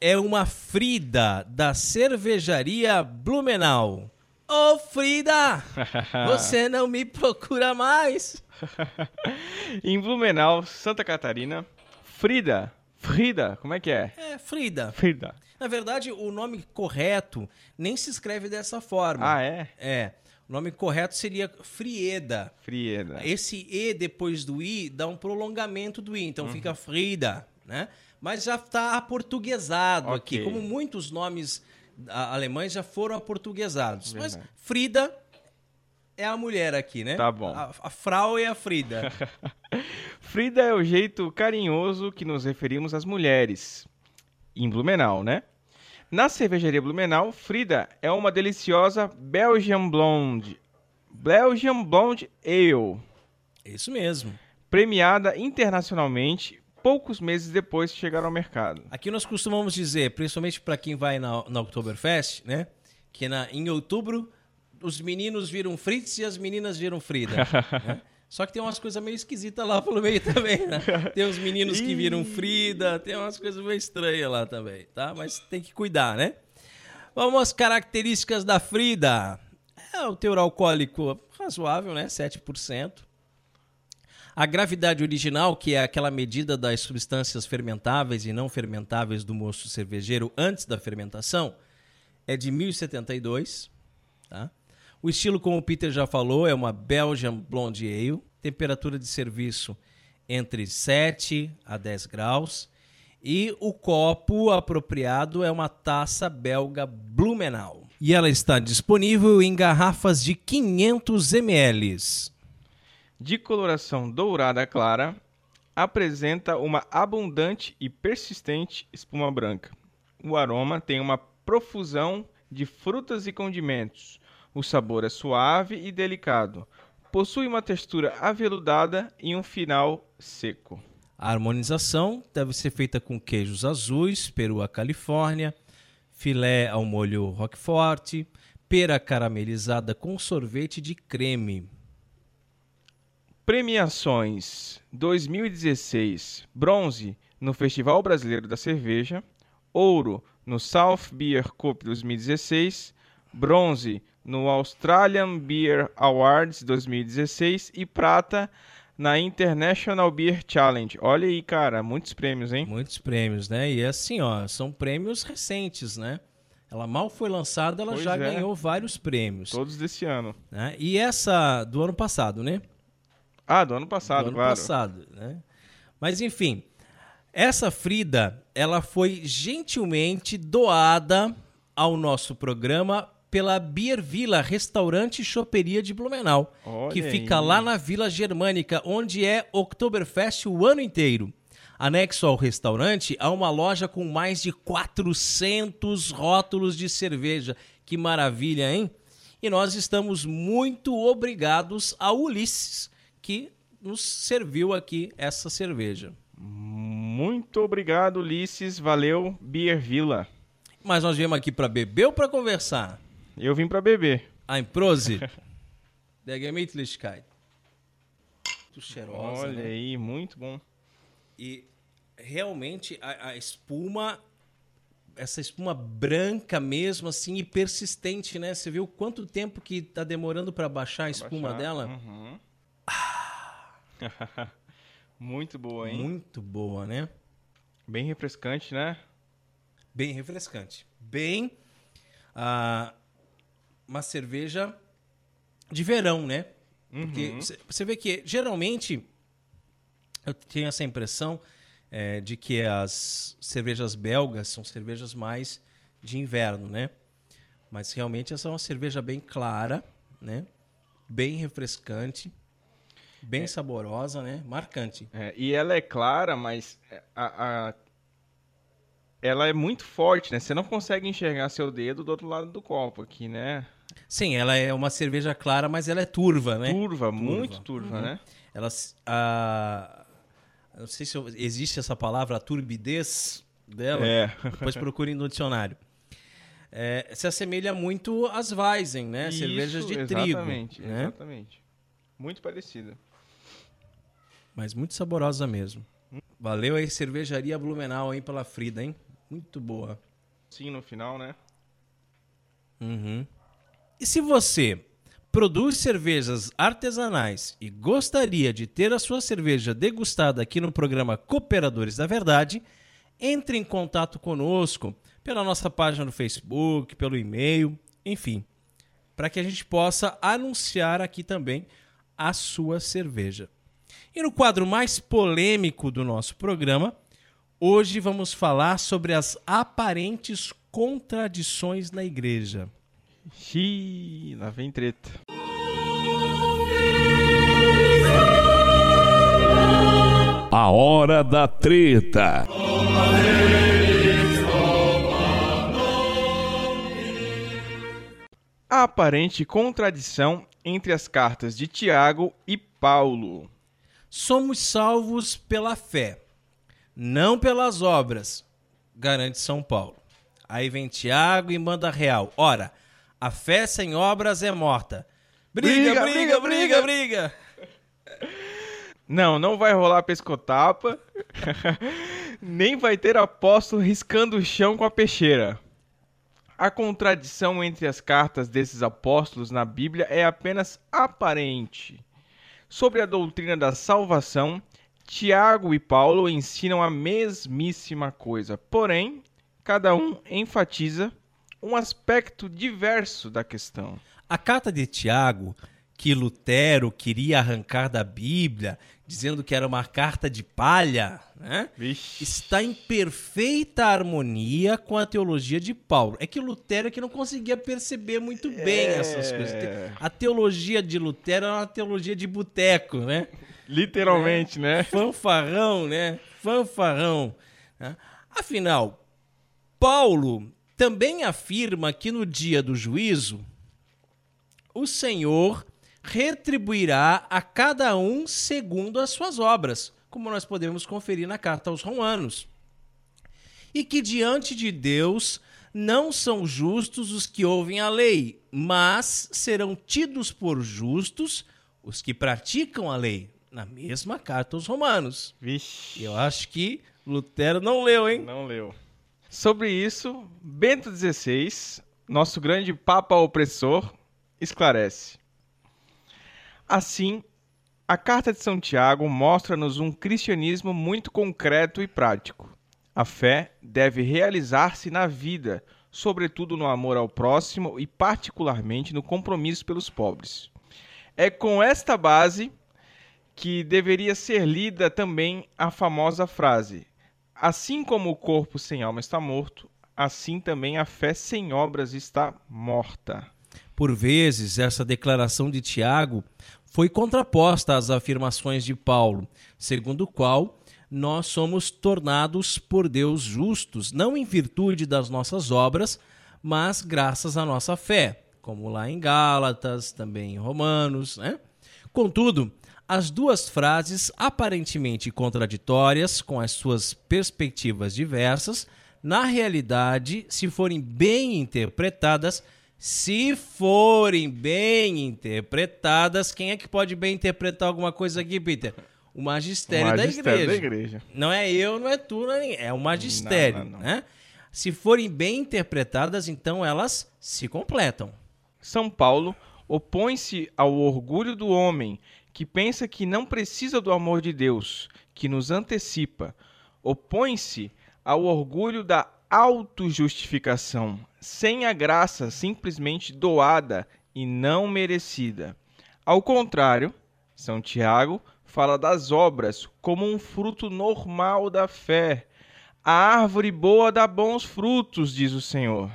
é uma Frida da cervejaria Blumenau. Ô oh, Frida, <laughs> você não me procura mais? <laughs> em Blumenau, Santa Catarina, Frida, Frida, como é que é? É, Frida. Frida. Na verdade, o nome correto nem se escreve dessa forma. Ah, é? É. O nome correto seria Frieda. Frieda. Esse E depois do I dá um prolongamento do I, então uhum. fica Frida, né? Mas já está aportuguesado okay. aqui, como muitos nomes alemães já foram aportuguesados. Verdade. Mas Frida é a mulher aqui, né? Tá bom. A, a Frau é a Frida. <laughs> Frida é o jeito carinhoso que nos referimos às mulheres. Em Blumenau, né? Na cervejaria Blumenau, Frida é uma deliciosa Belgian Blonde. Belgian Blonde Ale. Isso mesmo. Premiada internacionalmente poucos meses depois de chegar ao mercado. Aqui nós costumamos dizer, principalmente para quem vai na, na Oktoberfest, né? Que na, em outubro os meninos viram Fritz e as meninas viram Frida. né? <laughs> Só que tem umas coisas meio esquisitas lá pelo meio também, né? Tem os meninos que viram Frida, tem umas coisas meio estranhas lá também, tá? Mas tem que cuidar, né? Vamos às características da Frida. É o teor alcoólico razoável, né? 7%. A gravidade original, que é aquela medida das substâncias fermentáveis e não fermentáveis do mosto cervejeiro antes da fermentação, é de 1072. Tá? O estilo, como o Peter já falou, é uma Belgian Blonde Ale, temperatura de serviço entre 7 a 10 graus. E o copo apropriado é uma taça belga Blumenau. E ela está disponível em garrafas de 500 ml. De coloração dourada clara, apresenta uma abundante e persistente espuma branca. O aroma tem uma profusão de frutas e condimentos. O sabor é suave e delicado. Possui uma textura aveludada e um final seco. A harmonização deve ser feita com queijos azuis, peru à Califórnia, filé ao molho roquefort, pera caramelizada com sorvete de creme. Premiações 2016: Bronze no Festival Brasileiro da Cerveja, Ouro no South Beer Cup 2016, Bronze no Australian Beer Awards 2016 e Prata na International Beer Challenge. Olha aí, cara, muitos prêmios, hein? Muitos prêmios, né? E assim, ó, são prêmios recentes, né? Ela mal foi lançada, ela Pois já é. ganhou vários prêmios. Todos desse ano. né? E essa do ano passado, né? Ah, do ano passado, do ano claro. passado, né? Mas enfim, essa Frida, ela foi gentilmente doada ao nosso programa pela Beer Villa, restaurante e choperia de Blumenau, Olha que fica aí. lá na Vila Germânica, onde é Oktoberfest o ano inteiro. Anexo ao restaurante há uma loja com mais de 400 rótulos de cerveja. Que maravilha, hein? E nós estamos muito obrigados ao Ulisses, que nos serviu aqui essa cerveja. Muito obrigado, Ulisses. Valeu, Beer Villa. Mas nós viemos aqui para beber ou para conversar? Eu vim pra beber. Ein Prosit. <laughs> Der Gemütlichkeit. Muito cheirosa, Olha né? aí, muito bom. E realmente a, a espuma, essa espuma branca mesmo, assim, e persistente, né? Você viu quanto tempo que tá demorando para baixar a espuma Baixar. dela? Uhum. <laughs> muito boa, hein? Muito boa, né? Bem refrescante, né? Bem refrescante. Bem. ah, uma cerveja de verão, né? Porque Uhum. você- você vê que geralmente eu tenho essa impressão é, de que as cervejas belgas são cervejas mais de inverno, né? Mas realmente essa é uma cerveja bem clara, né? Bem refrescante, bem saborosa, né? Marcante. É, e ela é clara, mas é, a, a- ela é muito forte, né? Você não consegue enxergar seu dedo do outro lado do copo aqui, né? Sim, ela é uma cerveja clara, mas ela é turva, né? Turva, muito turva, né? Ela, a, não sei se existe essa palavra, a turbidez dela. É. Depois procure no dicionário. É, se assemelha muito às Weizen, né? Cervejas de Isso, trigo. Exatamente, né? exatamente. Muito parecida. Mas muito saborosa mesmo. Valeu aí, cervejaria Blumenau, hein, pela Frida, hein? Muito boa. Sim, no final, né? Uhum. E se você produz cervejas artesanais e gostaria de ter a sua cerveja degustada aqui no programa Cooperadores da Verdade, entre em contato conosco pela nossa página no Facebook, pelo e-mail, enfim, para que a gente possa anunciar aqui também a sua cerveja. E no quadro mais polêmico do nosso programa, hoje vamos falar sobre as aparentes contradições na igreja. Xiii, lá vem treta. A hora da treta. A aparente contradição entre as cartas de Tiago e Paulo. Somos salvos pela fé, não pelas obras, garante São Paulo. Aí vem Tiago e manda real. Ora, a fé sem obras é morta. Briga, briga, Briga, briga, briga. Não, não vai rolar pescotapa. <laughs> Nem vai ter apóstolo riscando o chão com a peixeira. A contradição entre as cartas desses apóstolos na Bíblia é apenas aparente. Sobre a doutrina da salvação, Tiago e Paulo ensinam a mesmíssima coisa, porém, cada um enfatiza um aspecto diverso da questão. A carta de Tiago que Lutero queria arrancar da Bíblia, dizendo que era uma carta de palha, né? está em perfeita harmonia com a teologia de Paulo. É que Lutero é que não conseguia perceber muito bem é... essas coisas. A teologia de Lutero era uma teologia de boteco, né? Literalmente, é. né? Fanfarrão, né? Fanfarrão. Né? Afinal, Paulo também afirma que no dia do juízo, o Senhor retribuirá a cada um segundo as suas obras, como nós podemos conferir na carta aos Romanos. E que diante de Deus não são justos os que ouvem a lei, mas serão tidos por justos os que praticam a lei. Na mesma carta aos Romanos. Vixe. Eu acho que Lutero não leu, hein? Não leu. Sobre isso, Bento XVI, nosso grande Papa opressor, esclarece. Assim, a Carta de São Tiago mostra-nos um cristianismo muito concreto e prático. A fé deve realizar-se na vida, sobretudo no amor ao próximo e, particularmente, no compromisso pelos pobres. É com esta base que deveria ser lida também a famosa frase: Assim como o corpo sem alma está morto, assim também a fé sem obras está morta. Por vezes, essa declaração de Tiago foi contraposta às afirmações de Paulo, segundo o qual nós somos tornados por Deus justos, não em virtude das nossas obras, mas graças à nossa fé, como lá em Gálatas, também em Romanos. Né? Contudo, as duas frases, aparentemente contraditórias, com as suas perspectivas diversas, na realidade, se forem bem interpretadas, se forem bem interpretadas, quem é que pode bem interpretar alguma coisa aqui, Peter? O magistério, o magistério da, igreja. da, igreja. Não é eu, não é tu, não é, é o magistério. Não, não, não. Né? Se forem bem interpretadas, então elas se completam. São Paulo opõe-se ao orgulho do homem que pensa que não precisa do amor de Deus, que nos antecipa. Opõe-se ao orgulho da autojustificação, sem a graça simplesmente doada e não merecida. Ao contrário, São Tiago fala das obras como um fruto normal da fé. A árvore boa dá bons frutos, diz o Senhor.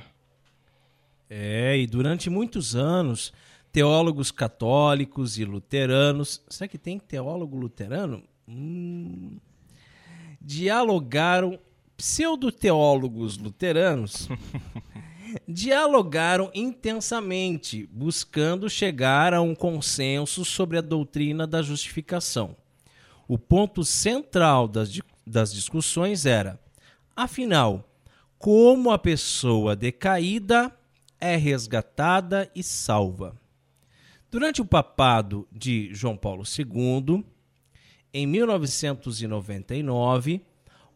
É, e durante muitos anos, teólogos católicos e luteranos. Será que tem teólogo luterano? Hum, dialogaram pseudo-teólogos luteranos <laughs> dialogaram intensamente, buscando chegar a um consenso sobre a doutrina da justificação. O ponto central das, das discussões era, afinal, como a pessoa decaída é resgatada e salva. Durante o papado de João Paulo II, em 1999,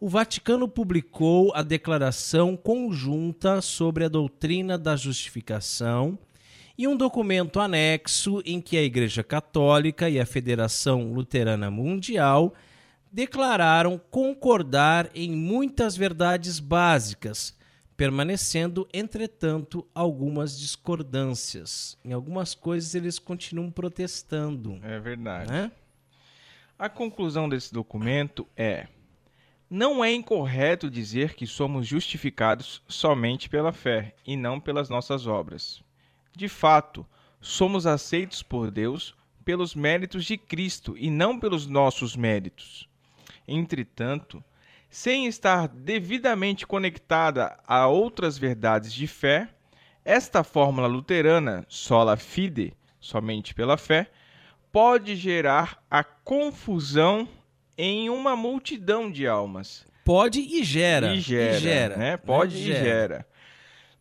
o Vaticano publicou a Declaração Conjunta sobre a Doutrina da Justificação e um documento anexo em que a Igreja Católica e a Federação Luterana Mundial declararam concordar em muitas verdades básicas, permanecendo, entretanto, algumas discordâncias. Em algumas coisas eles continuam protestando. É verdade. Né? A conclusão desse documento é não é incorreto dizer que somos justificados somente pela fé e não pelas nossas obras. De fato, somos aceitos por Deus pelos méritos de Cristo e não pelos nossos méritos. Entretanto, sem estar devidamente conectada a outras verdades de fé, esta fórmula luterana, sola fide, somente pela fé, pode gerar a confusão em uma multidão de almas. Pode e gera. E gera, e gera né? Pode né? e gera. gera.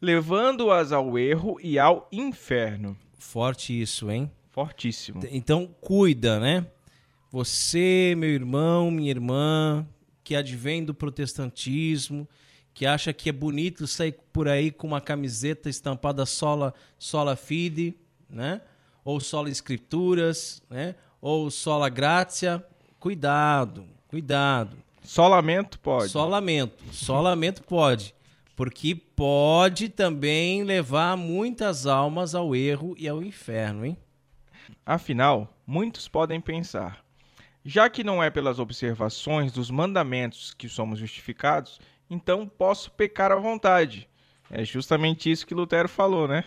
Levando-as ao erro e ao inferno. Forte isso, hein? Fortíssimo. Então, cuida, né? Você, meu irmão, minha irmã, que advém do protestantismo, que acha que é bonito sair por aí com uma camiseta estampada sola, sola fide, né? Ou sola escrituras, né? Ou sola gratia, cuidado, cuidado. Só lamento pode. Só lamento, só lamento pode. Porque pode também levar muitas almas ao erro e ao inferno, hein? Afinal, muitos podem pensar: já que não é pelas observações dos mandamentos que somos justificados, então posso pecar à vontade. É justamente isso que Lutero falou, né?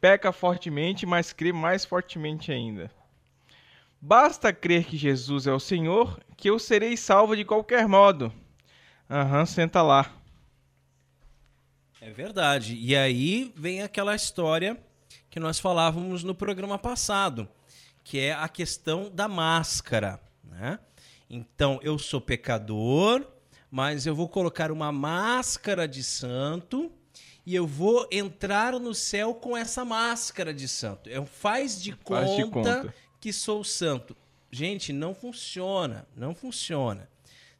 Peca fortemente, mas crê mais fortemente ainda. Basta crer que Jesus é o Senhor, que eu serei salvo de qualquer modo. Aham, uhum, senta lá. É verdade. E aí vem aquela história que nós falávamos no programa passado, que é a questão da máscara. Né? Então, eu sou pecador, mas eu vou colocar uma máscara de santo e eu vou entrar no céu com essa máscara de santo. Eu faz de, faz conta, de conta que sou santo. Gente, não funciona, não funciona.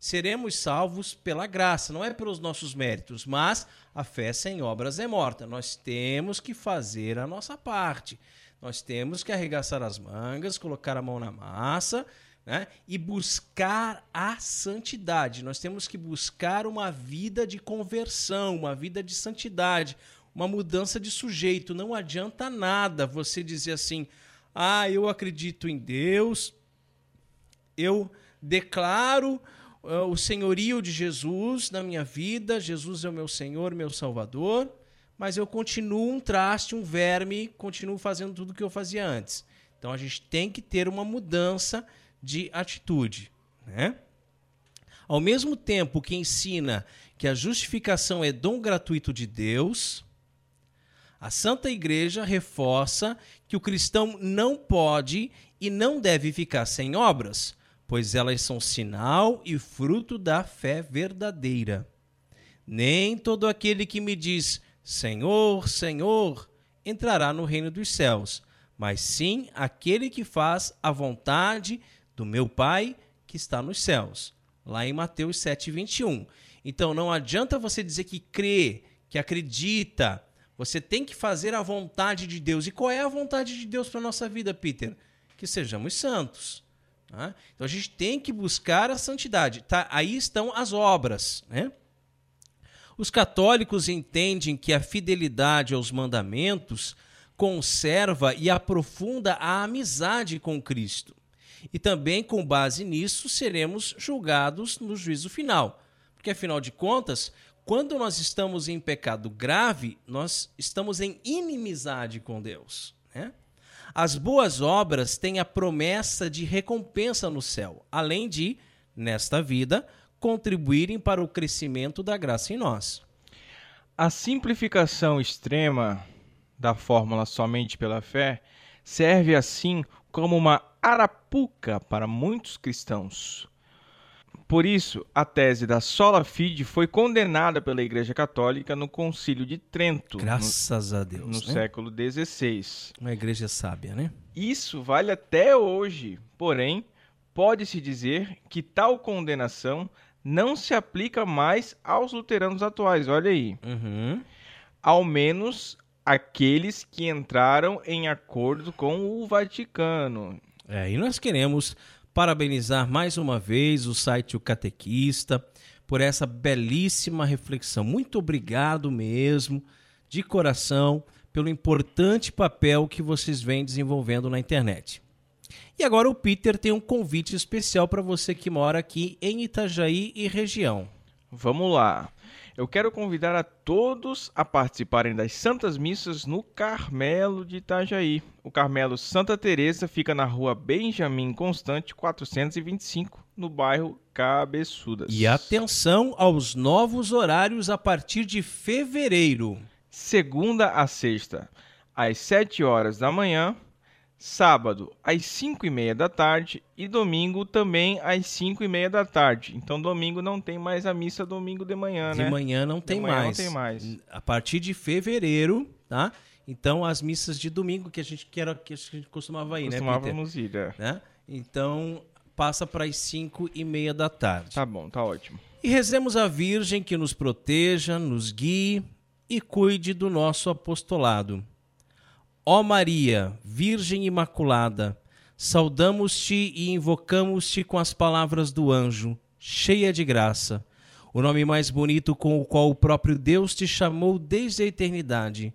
Seremos salvos pela graça, não é pelos nossos méritos, mas a fé sem obras é morta. Nós temos que fazer a nossa parte. Nós temos que arregaçar as mangas, colocar a mão na massa, né? E buscar a santidade. Nós temos que buscar uma vida de conversão, uma vida de santidade, uma mudança de sujeito. Não adianta nada você dizer assim: ah, eu acredito em Deus, eu declaro uh, o senhorio de Jesus na minha vida, Jesus é o meu Senhor, meu Salvador, mas eu continuo um traste, um verme, continuo fazendo tudo o que eu fazia antes. Então a gente tem que ter uma mudança de atitude. Né? Ao mesmo tempo que ensina que a justificação é dom gratuito de Deus, a Santa Igreja reforça que o cristão não pode e não deve ficar sem obras, pois elas são sinal e fruto da fé verdadeira. Nem todo aquele que me diz Senhor, Senhor entrará no reino dos céus, mas sim aquele que faz a vontade do meu Pai que está nos céus. Lá em Mateus 7:21. Então não adianta você dizer que crê, que acredita, você tem que fazer a vontade de Deus. E qual é a vontade de Deus para nossa vida, Peter? Que sejamos santos. Tá? Então a gente tem que buscar a santidade. Tá? Aí estão as obras. Né? Os católicos entendem que a fidelidade aos mandamentos conserva e aprofunda a amizade com Cristo. E também, com base nisso, seremos julgados no juízo final. Porque, afinal de contas, quando nós estamos em pecado grave, nós estamos em inimizade com Deus. Né? As boas obras têm a promessa de recompensa no céu, além de, nesta vida, contribuírem para o crescimento da graça em nós. A simplificação extrema da fórmula somente pela fé serve assim como uma arapuca para muitos cristãos. Por isso, a tese da sola fide foi condenada pela Igreja Católica no Concílio de Trento. Graças no, a Deus. No né? século XVI. Uma igreja sábia, né? Isso vale até hoje. Porém, pode-se dizer que tal condenação não se aplica mais aos luteranos atuais. Olha aí. Uhum. Ao menos aqueles que entraram em acordo com o Vaticano. É, e nós queremos parabenizar mais uma vez o site O Catequista por essa belíssima reflexão. Muito obrigado mesmo, de coração, pelo importante papel que vocês vêm desenvolvendo na internet. E agora o Peter tem um convite especial para você que mora aqui em Itajaí e região. Vamos lá eu quero convidar a todos a participarem das Santas Missas no Carmelo de Itajaí. O Carmelo Santa Teresa fica na rua Benjamin Constante 425, no bairro Cabeçudas. E atenção aos novos horários a partir de fevereiro. Segunda a sexta, às 7 horas da manhã sábado às 5 e meia da tarde e domingo também às 5 e meia da tarde. Então domingo não tem mais a missa domingo de manhã, de né? De manhã não tem manhã mais. Não tem mais. A partir de fevereiro, tá? Então as missas de domingo que a gente que era, que a gente costumava ir, Costumávamos né, Peter? ir, é. né? Então passa para as 5 e meia da tarde. Tá bom, tá ótimo. E rezemos a Virgem que nos proteja, nos guie e cuide do nosso apostolado. Ó Maria, Virgem Imaculada, saudamos-te e invocamos-te com as palavras do anjo, cheia de graça, o nome mais bonito com o qual o próprio Deus te chamou desde a eternidade.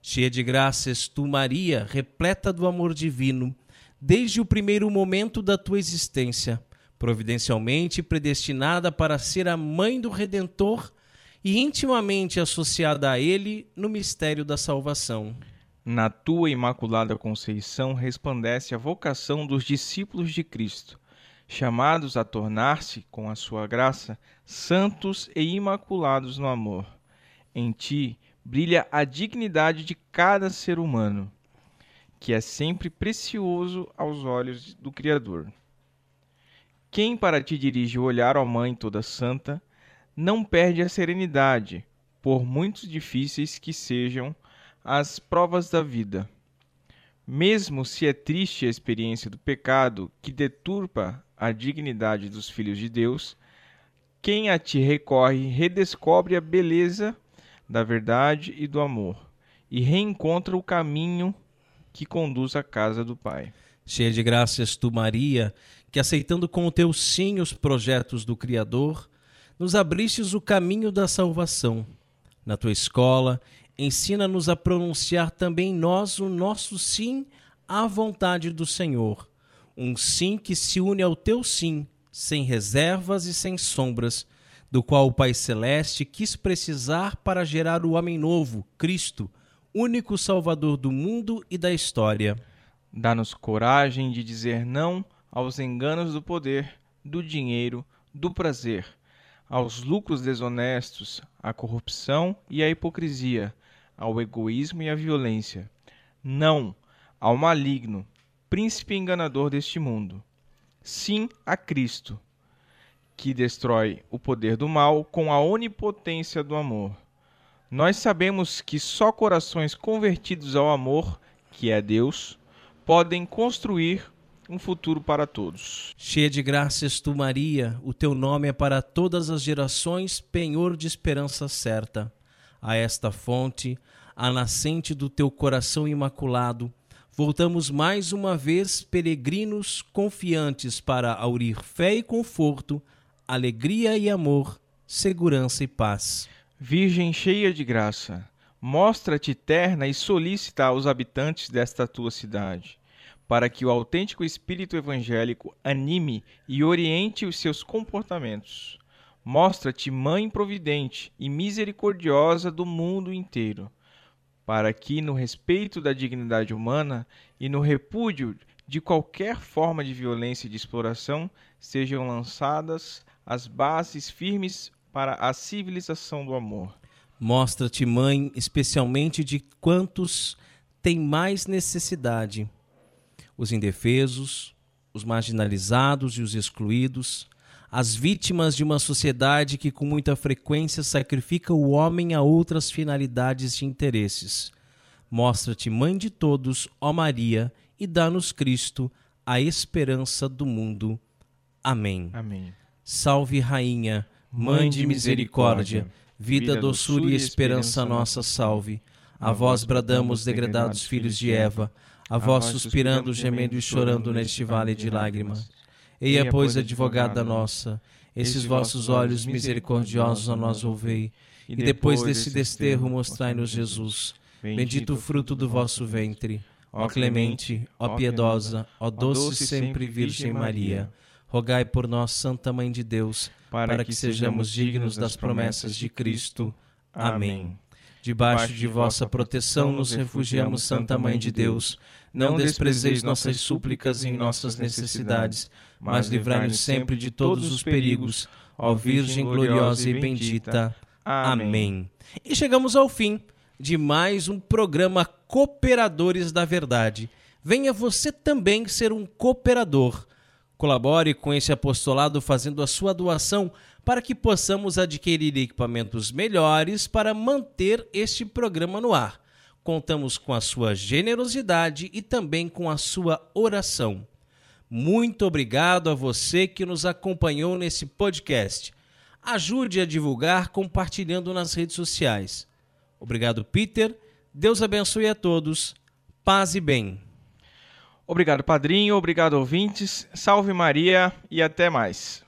Cheia de graças, tu, Maria, repleta do amor divino, desde o primeiro momento da tua existência, providencialmente predestinada para ser a mãe do Redentor e intimamente associada a ele no mistério da salvação. Na tua imaculada conceição resplandece a vocação dos discípulos de Cristo, chamados a tornar-se, com a sua graça, santos e imaculados no amor. Em ti brilha a dignidade de cada ser humano, que é sempre precioso aos olhos do Criador. Quem para ti dirige o olhar, ó Mãe toda santa, não perde a serenidade, por muito difíceis que sejam as provas da vida. Mesmo se é triste a experiência do pecado que deturpa a dignidade dos filhos de Deus, quem a ti recorre redescobre a beleza da verdade e do amor e reencontra o caminho que conduz à casa do Pai. Cheia de graças, tu, Maria, que aceitando com o teu sim os projetos do Criador, nos abristes o caminho da salvação. Na tua escola, ensina-nos a pronunciar também nós o nosso sim à vontade do Senhor. Um sim que se une ao teu sim, sem reservas e sem sombras, do qual o Pai Celeste quis precisar para gerar o homem novo, Cristo, único Salvador do mundo e da história. Dá-nos coragem de dizer não aos enganos do poder, do dinheiro, do prazer, aos lucros desonestos, à corrupção e à hipocrisia, ao egoísmo e à violência. Não ao maligno, príncipe enganador deste mundo. Sim a Cristo, que destrói o poder do mal com a onipotência do amor. Nós sabemos que só corações convertidos ao amor, que é Deus, podem construir um futuro para todos. Cheia de graças tu, Maria, o teu nome é para todas as gerações penhor de esperança certa. A esta fonte, a nascente do teu coração imaculado, voltamos mais uma vez peregrinos confiantes para aurir fé e conforto, alegria e amor, segurança e paz. Virgem cheia de graça, mostra-te terna e solícita aos habitantes desta tua cidade para que o autêntico espírito evangélico anime e oriente os seus comportamentos. Mostra-te mãe providente e misericordiosa do mundo inteiro, para que, no respeito da dignidade humana e no repúdio de qualquer forma de violência e de exploração, sejam lançadas as bases firmes para a civilização do amor. Mostra-te, mãe, especialmente de quantos têm mais necessidade os indefesos, os marginalizados e os excluídos, as vítimas de uma sociedade que com muita frequência sacrifica o homem a outras finalidades e interesses. Mostra-te mãe de todos, ó Maria, e dá-nos Cristo, a esperança do mundo. Amém. Amém. Salve rainha, mãe de misericórdia, vida, doçura e esperança nossa, salve. A vós bradamos, degradados filhos de Eva, a vós suspirando, gemendo e chorando neste vale de lágrimas. Eia, pois, advogada nossa, esses vossos olhos misericordiosos a nós ouvei, e depois desse desterro mostrai-nos Jesus, bendito o fruto do vosso ventre. Ó clemente, ó piedosa, ó doce sempre Virgem Maria, rogai por nós, Santa Mãe de Deus, para que sejamos dignos das promessas de Cristo. Amém. Debaixo de vossa proteção nos refugiamos, Santa Mãe de Deus. Não desprezeis nossas súplicas em nossas necessidades, mas livrai-nos sempre de todos os perigos, ó Virgem gloriosa e bendita. Amém. E chegamos ao fim de mais um programa Cooperadores da Verdade. Venha você também ser um cooperador. Colabore com esse apostolado fazendo a sua doação para que possamos adquirir equipamentos melhores para manter este programa no ar. Contamos com a sua generosidade e também com a sua oração. Muito obrigado a você que nos acompanhou nesse podcast. Ajude a divulgar compartilhando nas redes sociais. Obrigado, Peter. Deus abençoe a todos. Paz e bem. Obrigado, padrinho. Obrigado, ouvintes. Salve Maria e até mais.